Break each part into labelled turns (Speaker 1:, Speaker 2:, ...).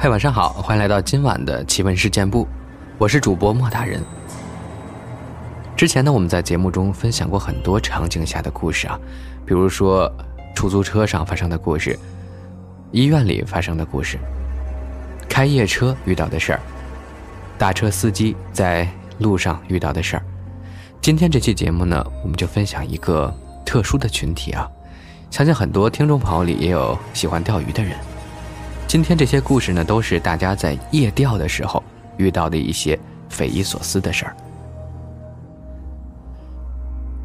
Speaker 1: 嗨，晚上好，欢迎来到今晚的奇闻事件部，我是主播莫大人。之前呢，我们在节目中分享过很多场景下的故事啊，比如说出租车上发生的故事，医院里发生的故事，开夜车遇到的事儿，大车司机在路上遇到的事儿。今天这期节目呢，我们就分享一个特殊的群体啊，相信很多听众朋友里也有喜欢钓鱼的人。今天这些故事呢，都是大家在夜钓的时候遇到的一些匪夷所思的事儿。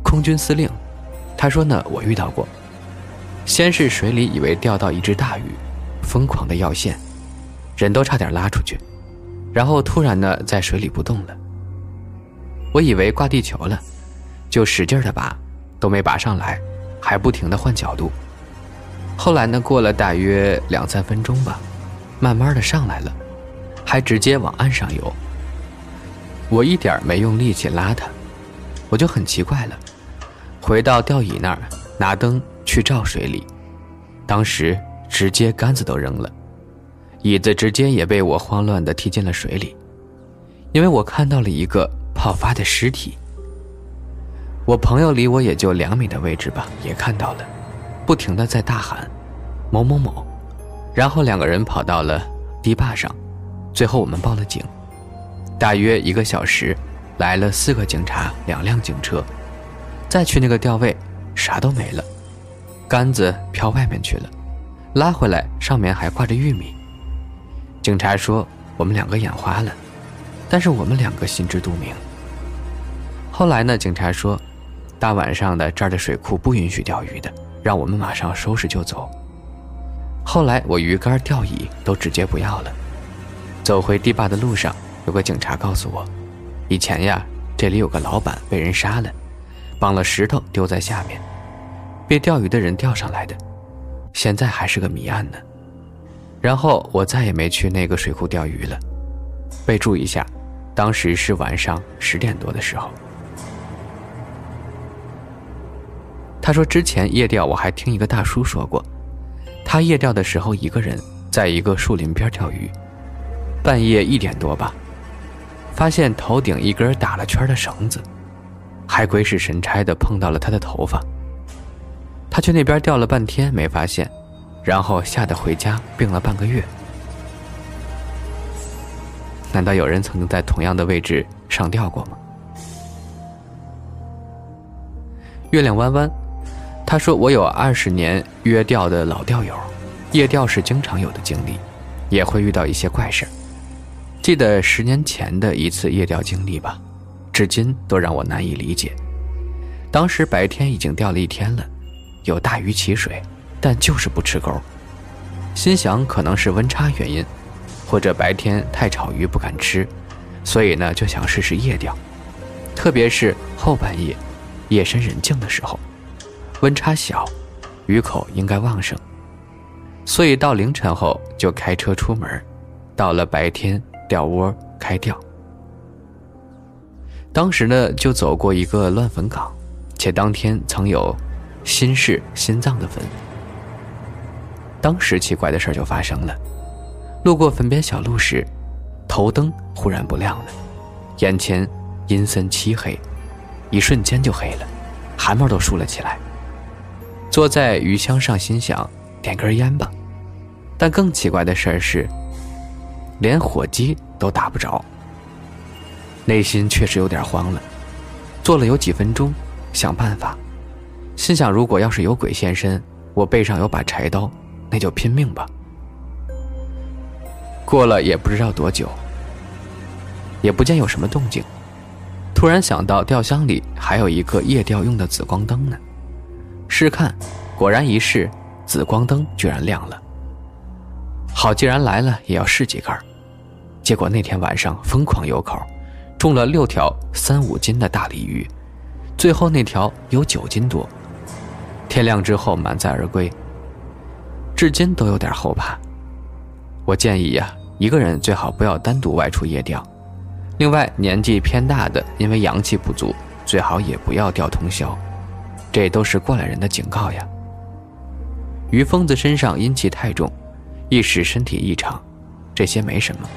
Speaker 1: 空军司令，他说呢，我遇到过。先是水里以为钓到一只大鱼，疯狂的要线，人都差点拉出去，然后突然呢，在水里不动了。我以为挂地球了，就使劲的拔，都没拔上来，还不停的换角度。后来呢？过了大约两三分钟吧，慢慢的上来了，还直接往岸上游。我一点没用力气拉他，我就很奇怪了。回到钓椅那儿，拿灯去照水里，当时直接杆子都扔了，椅子直接也被我慌乱的踢进了水里，因为我看到了一个泡发的尸体。我朋友离我也就两米的位置吧，也看到了。不停的在大喊“某某某”，然后两个人跑到了堤坝上，最后我们报了警。大约一个小时，来了四个警察，两辆警车，再去那个钓位，啥都没了，杆子飘外面去了，拉回来上面还挂着玉米。警察说我们两个眼花了，但是我们两个心知肚明。后来呢，警察说，大晚上的这儿的水库不允许钓鱼的。让我们马上收拾就走。后来我鱼竿、钓椅都直接不要了。走回堤坝的路上，有个警察告诉我，以前呀，这里有个老板被人杀了，绑了石头丢在下面，被钓鱼的人钓上来的，现在还是个谜案呢。然后我再也没去那个水库钓鱼了。备注一下，当时是晚上十点多的时候。他说：“之前夜钓，我还听一个大叔说过，他夜钓的时候一个人在一个树林边钓鱼，半夜一点多吧，发现头顶一根打了圈的绳子，还鬼使神差的碰到了他的头发。他去那边钓了半天没发现，然后吓得回家病了半个月。难道有人曾经在同样的位置上钓过吗？”月亮弯弯。他说：“我有二十年约钓的老钓友，夜钓是经常有的经历，也会遇到一些怪事记得十年前的一次夜钓经历吧，至今都让我难以理解。当时白天已经钓了一天了，有大鱼起水，但就是不吃钩。心想可能是温差原因，或者白天太炒鱼不敢吃，所以呢就想试试夜钓，特别是后半夜，夜深人静的时候。”温差小，鱼口应该旺盛，所以到凌晨后就开车出门，到了白天钓窝开钓。当时呢，就走过一个乱坟岗，且当天曾有心室心脏的坟。当时奇怪的事就发生了，路过坟边小路时，头灯忽然不亮了，眼前阴森漆黑，一瞬间就黑了，汗毛都竖了起来。坐在鱼箱上，心想点根烟吧，但更奇怪的事儿是，连火机都打不着。内心确实有点慌了，坐了有几分钟，想办法，心想如果要是有鬼现身，我背上有把柴刀，那就拼命吧。过了也不知道多久，也不见有什么动静，突然想到钓箱里还有一个夜钓用的紫光灯呢。试看，果然一试，紫光灯居然亮了。好，既然来了，也要试几根。结果那天晚上疯狂游口，中了六条三五斤的大鲤鱼，最后那条有九斤多。天亮之后满载而归，至今都有点后怕。我建议呀，一个人最好不要单独外出夜钓。另外，年纪偏大的，因为阳气不足，最好也不要钓通宵。这都是过来人的警告呀。于疯子身上阴气太重，一时身体异常，这些没什么。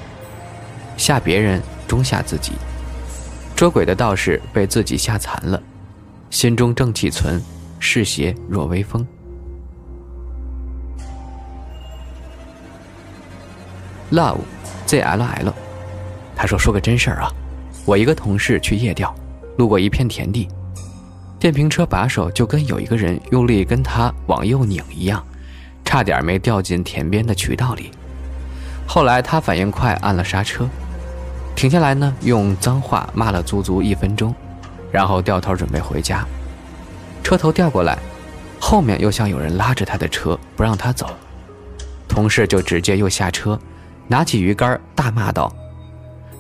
Speaker 1: 吓别人终吓自己，捉鬼的道士被自己吓残了，心中正气存，嗜邪若微风。Love，ZLL，他说说个真事儿啊，我一个同事去夜钓，路过一片田地，电瓶车把手就跟有一个人用力跟他往右拧一样，差点没掉进田边的渠道里。后来他反应快，按了刹车，停下来呢，用脏话骂了足足一分钟，然后掉头准备回家。车头掉过来，后面又像有人拉着他的车不让他走，同事就直接又下车。拿起鱼竿，大骂道：“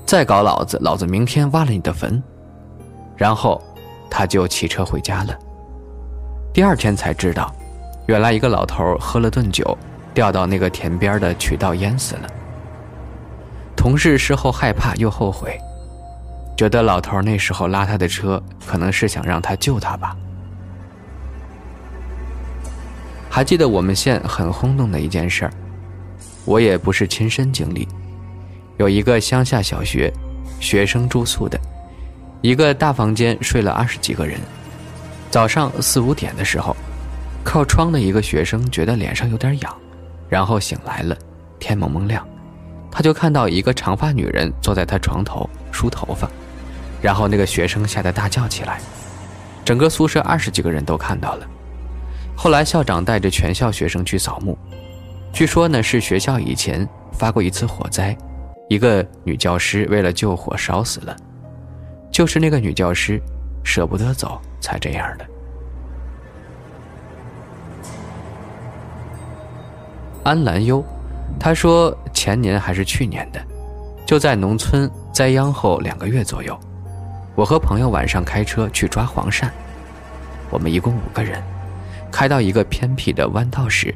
Speaker 1: 再搞老子，老子明天挖了你的坟！”然后，他就骑车回家了。第二天才知道，原来一个老头喝了顿酒，掉到那个田边的渠道淹死了。同事事后害怕又后悔，觉得老头那时候拉他的车，可能是想让他救他吧。还记得我们县很轰动的一件事儿。我也不是亲身经历，有一个乡下小学，学生住宿的，一个大房间睡了二十几个人。早上四五点的时候，靠窗的一个学生觉得脸上有点痒，然后醒来了。天蒙蒙亮，他就看到一个长发女人坐在他床头梳头发，然后那个学生吓得大叫起来。整个宿舍二十几个人都看到了。后来校长带着全校学生去扫墓。据说呢，是学校以前发过一次火灾，一个女教师为了救火烧死了，就是那个女教师舍不得走才这样的。安兰优，他说前年还是去年的，就在农村栽秧后两个月左右，我和朋友晚上开车去抓黄鳝，我们一共五个人，开到一个偏僻的弯道时。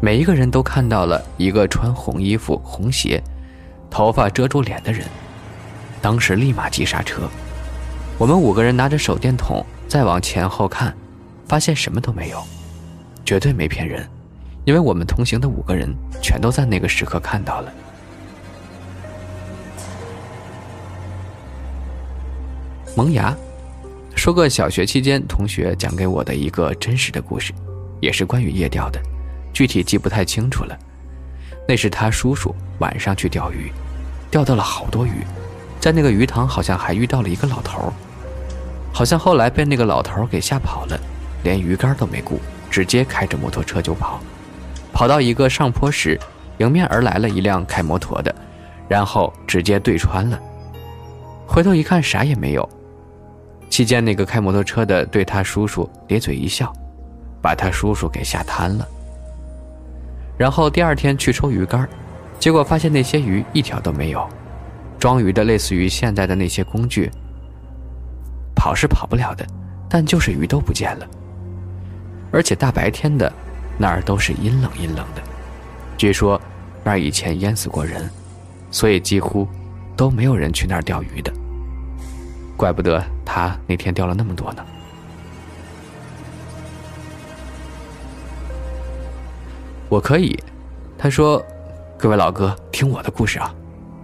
Speaker 1: 每一个人都看到了一个穿红衣服、红鞋、头发遮住脸的人，当时立马急刹车。我们五个人拿着手电筒再往前后看，发现什么都没有，绝对没骗人，因为我们同行的五个人全都在那个时刻看到了。萌芽说个小学期间同学讲给我的一个真实的故事，也是关于夜钓的。具体记不太清楚了，那是他叔叔晚上去钓鱼，钓到了好多鱼，在那个鱼塘好像还遇到了一个老头好像后来被那个老头给吓跑了，连鱼竿都没顾，直接开着摩托车就跑，跑到一个上坡时，迎面而来了一辆开摩托的，然后直接对穿了，回头一看啥也没有，期间那个开摩托车的对他叔叔咧嘴一笑，把他叔叔给吓瘫了。然后第二天去抽鱼竿，结果发现那些鱼一条都没有。装鱼的类似于现在的那些工具，跑是跑不了的，但就是鱼都不见了。而且大白天的，那儿都是阴冷阴冷的。据说那儿以前淹死过人，所以几乎都没有人去那儿钓鱼的。怪不得他那天钓了那么多呢。我可以，他说：“各位老哥，听我的故事啊，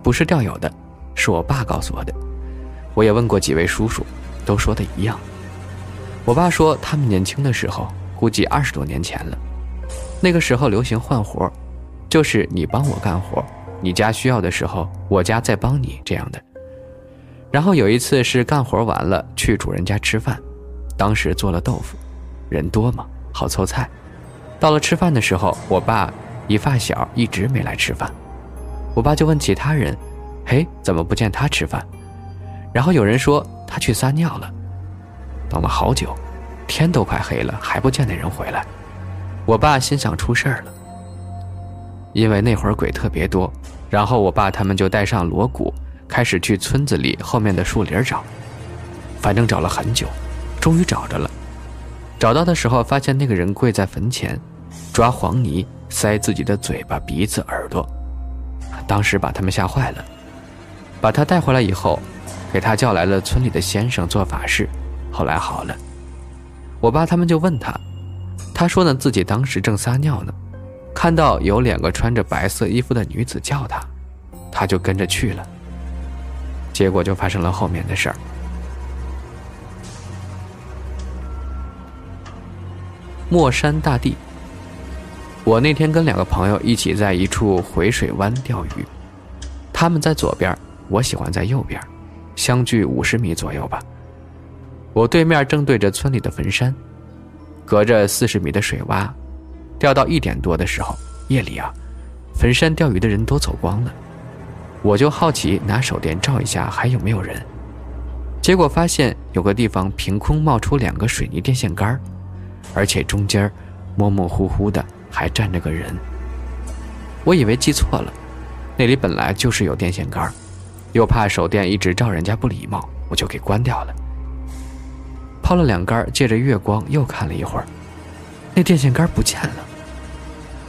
Speaker 1: 不是钓友的，是我爸告诉我的。我也问过几位叔叔，都说的一样。我爸说他们年轻的时候，估计二十多年前了，那个时候流行换活，就是你帮我干活，你家需要的时候，我家再帮你这样的。然后有一次是干活完了去主人家吃饭，当时做了豆腐，人多嘛，好凑菜。”到了吃饭的时候，我爸一发小一直没来吃饭，我爸就问其他人：“嘿，怎么不见他吃饭？”然后有人说他去撒尿了。等了好久，天都快黑了，还不见那人回来。我爸心想出事儿了，因为那会儿鬼特别多。然后我爸他们就带上锣鼓，开始去村子里后面的树林找，反正找了很久，终于找着了。找到的时候，发现那个人跪在坟前。抓黄泥塞自己的嘴巴、鼻子、耳朵，当时把他们吓坏了。把他带回来以后，给他叫来了村里的先生做法事，后来好了。我爸他们就问他，他说呢自己当时正撒尿呢，看到有两个穿着白色衣服的女子叫他，他就跟着去了。结果就发生了后面的事儿。墨山大地。我那天跟两个朋友一起在一处回水湾钓鱼，他们在左边，我喜欢在右边，相距五十米左右吧。我对面正对着村里的坟山，隔着四十米的水洼，钓到一点多的时候，夜里啊，坟山钓鱼的人都走光了，我就好奇拿手电照一下还有没有人，结果发现有个地方凭空冒出两个水泥电线杆，而且中间模模糊糊的。还站着个人，我以为记错了，那里本来就是有电线杆，又怕手电一直照人家不礼貌，我就给关掉了。抛了两杆，借着月光又看了一会儿，那电线杆不见了。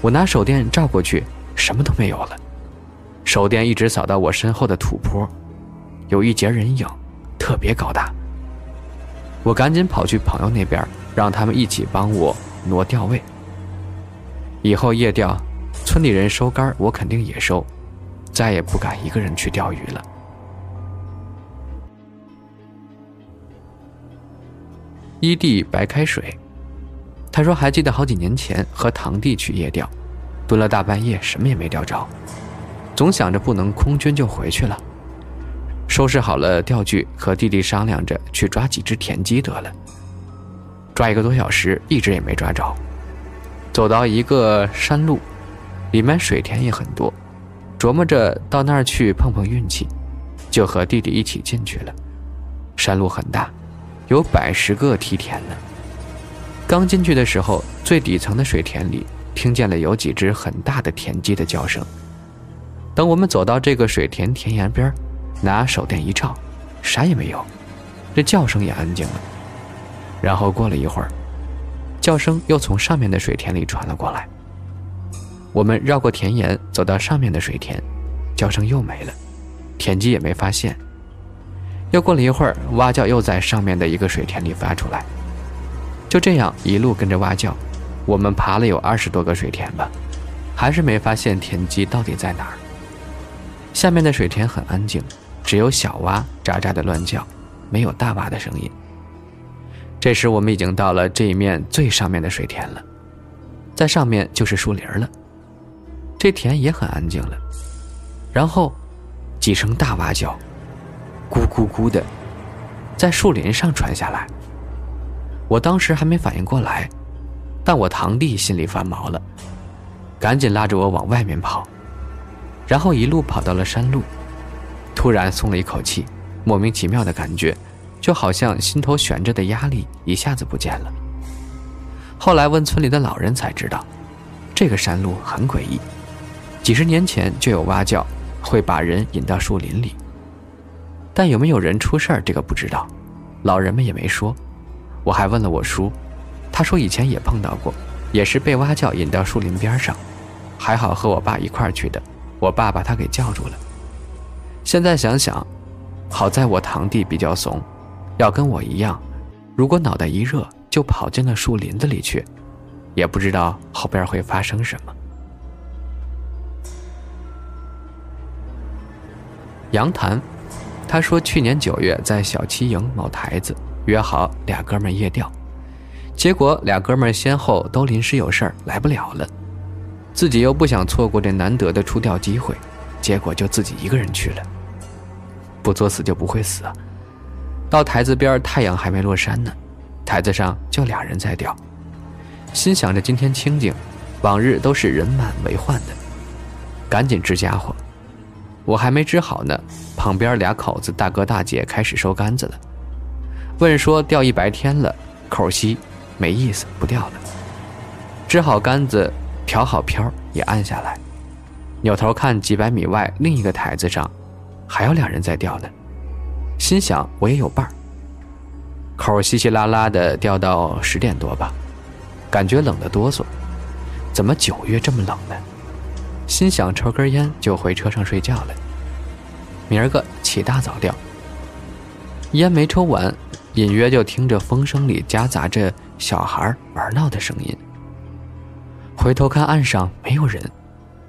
Speaker 1: 我拿手电照过去，什么都没有了。手电一直扫到我身后的土坡，有一截人影，特别高大。我赶紧跑去朋友那边，让他们一起帮我挪钓位。以后夜钓，村里人收竿，我肯定也收，再也不敢一个人去钓鱼了。一弟白开水，他说还记得好几年前和堂弟去夜钓，蹲了大半夜，什么也没钓着，总想着不能空军就回去了。收拾好了钓具，和弟弟商量着去抓几只田鸡得了。抓一个多小时，一直也没抓着。走到一个山路，里面水田也很多，琢磨着到那儿去碰碰运气，就和弟弟一起进去了。山路很大，有百十个梯田呢。刚进去的时候，最底层的水田里听见了有几只很大的田鸡的叫声。等我们走到这个水田田沿边，拿手电一照，啥也没有，这叫声也安静了。然后过了一会儿。叫声又从上面的水田里传了过来。我们绕过田沿，走到上面的水田，叫声又没了，田鸡也没发现。又过了一会儿，蛙叫又在上面的一个水田里发出来。就这样一路跟着蛙叫，我们爬了有二十多个水田吧，还是没发现田鸡到底在哪儿。下面的水田很安静，只有小蛙喳喳的乱叫，没有大蛙的声音。这时我们已经到了这一面最上面的水田了，在上面就是树林了。这田也很安静了，然后几声大蛙叫，咕咕咕的，在树林上传下来。我当时还没反应过来，但我堂弟心里发毛了，赶紧拉着我往外面跑，然后一路跑到了山路，突然松了一口气，莫名其妙的感觉。就好像心头悬着的压力一下子不见了。后来问村里的老人才知道，这个山路很诡异，几十年前就有蛙叫，会把人引到树林里。但有没有人出事儿，这个不知道，老人们也没说。我还问了我叔，他说以前也碰到过，也是被蛙叫引到树林边上，还好和我爸一块儿去的，我爸把他给叫住了。现在想想，好在我堂弟比较怂。要跟我一样，如果脑袋一热就跑进了树林子里去，也不知道后边会发生什么。杨谈，他说去年九月在小七营某台子约好俩哥们夜钓，结果俩哥们先后都临时有事儿来不了了，自己又不想错过这难得的出钓机会，结果就自己一个人去了。不作死就不会死！到台子边，太阳还没落山呢，台子上就俩人在钓，心想着今天清静，往日都是人满为患的，赶紧支家伙。我还没织好呢，旁边俩口子大哥大姐开始收杆子了，问说钓一白天了，口稀，没意思，不钓了。支好杆子，调好漂，也按下来，扭头看几百米外另一个台子上，还有两人在钓呢。心想我也有伴儿，口稀稀拉拉的钓到十点多吧，感觉冷得哆嗦，怎么九月这么冷呢？心想抽根烟就回车上睡觉了，明儿个起大早钓。烟没抽完，隐约就听着风声里夹杂着小孩玩闹的声音。回头看岸上没有人，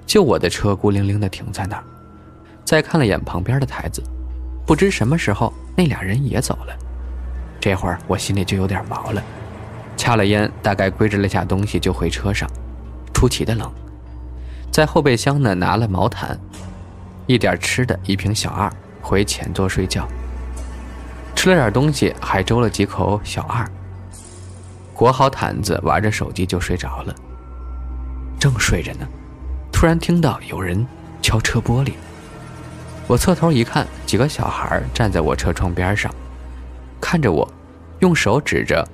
Speaker 1: 就我的车孤零零的停在那儿，再看了眼旁边的台子，不知什么时候那俩人也走了。这会儿我心里就有点毛了，掐了烟，大概归置了下东西就回车上，出奇的冷。在后备箱呢拿了毛毯，一点吃的，一瓶小二，回前座睡觉。吃了点东西，还粥了几口小二。裹好毯子，玩着手机就睡着了。正睡着呢，突然听到有人敲车玻璃。我侧头一看，几个小孩站在我车窗边上，看着我，用手指着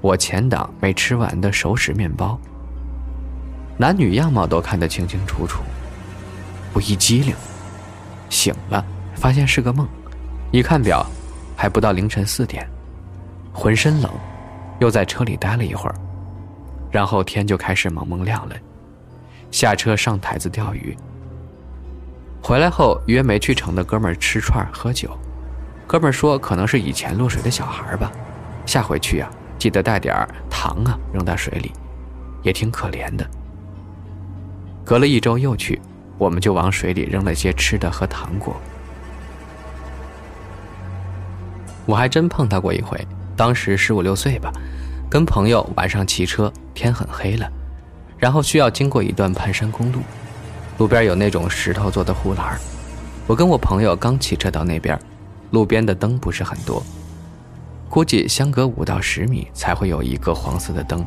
Speaker 1: 我前挡没吃完的熟食面包。男女样貌都看得清清楚楚。我一激灵，醒了，发现是个梦。一看表，还不到凌晨四点，浑身冷。又在车里待了一会儿，然后天就开始蒙蒙亮了。下车上台子钓鱼。回来后约没去成的哥们儿吃串喝酒。哥们儿说可能是以前落水的小孩吧，下回去啊记得带点糖啊扔到水里，也挺可怜的。隔了一周又去，我们就往水里扔了些吃的和糖果。我还真碰到过一回。当时十五六岁吧，跟朋友晚上骑车，天很黑了，然后需要经过一段盘山公路，路边有那种石头做的护栏。我跟我朋友刚骑车到那边，路边的灯不是很多，估计相隔五到十米才会有一个黄色的灯。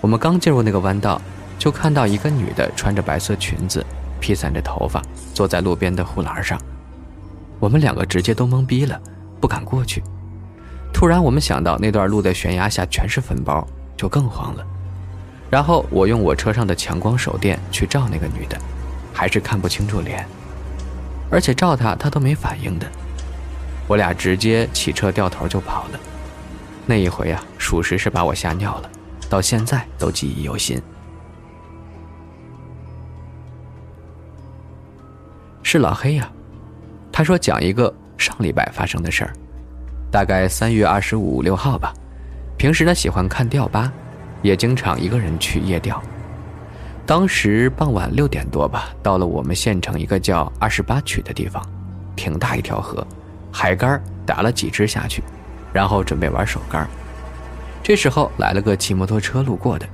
Speaker 1: 我们刚进入那个弯道，就看到一个女的穿着白色裙子，披散着头发，坐在路边的护栏上。我们两个直接都懵逼了，不敢过去。突然，我们想到那段路的悬崖下全是坟包，就更慌了。然后我用我车上的强光手电去照那个女的，还是看不清楚脸，而且照她，她都没反应的。我俩直接骑车掉头就跑了。那一回啊，属实是把我吓尿了，到现在都记忆犹新。是老黑呀，他说讲一个上礼拜发生的事儿。大概三月二十五六号吧，平时呢喜欢看钓吧，也经常一个人去夜钓。当时傍晚六点多吧，到了我们县城一个叫二十八曲的地方，挺大一条河，海竿打了几只下去，然后准备玩手竿。这时候来了个骑摩托车路过的，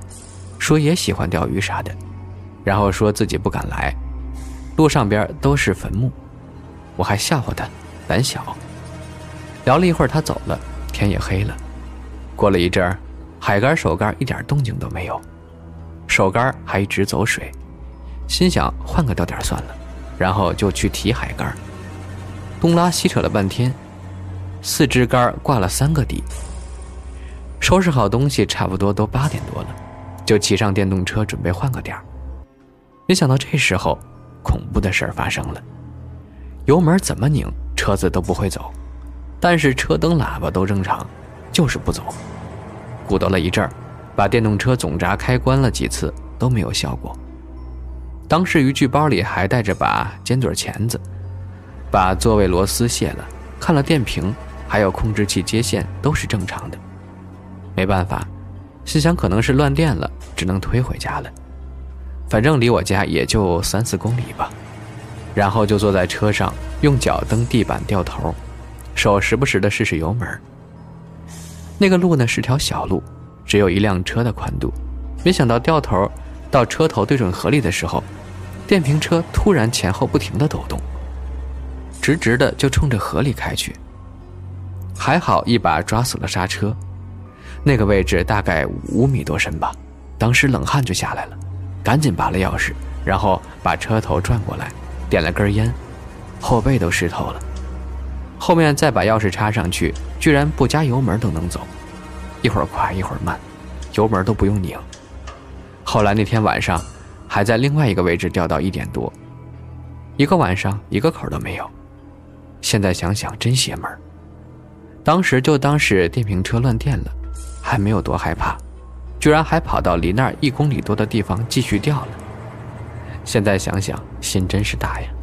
Speaker 1: 说也喜欢钓鱼啥的，然后说自己不敢来，路上边都是坟墓。我还吓唬他胆小。聊了一会儿，他走了，天也黑了。过了一阵儿，海竿、手竿一点动静都没有，手竿还一直走水，心想换个钓点算了，然后就去提海竿。东拉西扯了半天，四支竿挂了三个底。收拾好东西，差不多都八点多了，就骑上电动车准备换个点儿。没想到这时候，恐怖的事儿发生了，油门怎么拧，车子都不会走。但是车灯、喇叭都正常，就是不走。鼓捣了一阵儿，把电动车总闸开关了几次都没有效果。当时渔具包里还带着把尖嘴钳子，把座位螺丝卸了，看了电瓶，还有控制器接线都是正常的。没办法，心想可能是乱电了，只能推回家了。反正离我家也就三四公里吧。然后就坐在车上，用脚蹬地板掉头。手时不时的试试油门。那个路呢是条小路，只有一辆车的宽度。没想到掉头到车头对准河里的时候，电瓶车突然前后不停的抖动，直直的就冲着河里开去。还好一把抓死了刹车，那个位置大概五米多深吧。当时冷汗就下来了，赶紧拔了钥匙，然后把车头转过来，点了根烟，后背都湿透了。后面再把钥匙插上去，居然不加油门都能走，一会儿快一会儿慢，油门都不用拧。后来那天晚上，还在另外一个位置掉到一点多，一个晚上一个口都没有。现在想想真邪门。当时就当是电瓶车乱电了，还没有多害怕，居然还跑到离那儿一公里多的地方继续钓了。现在想想心真是大呀。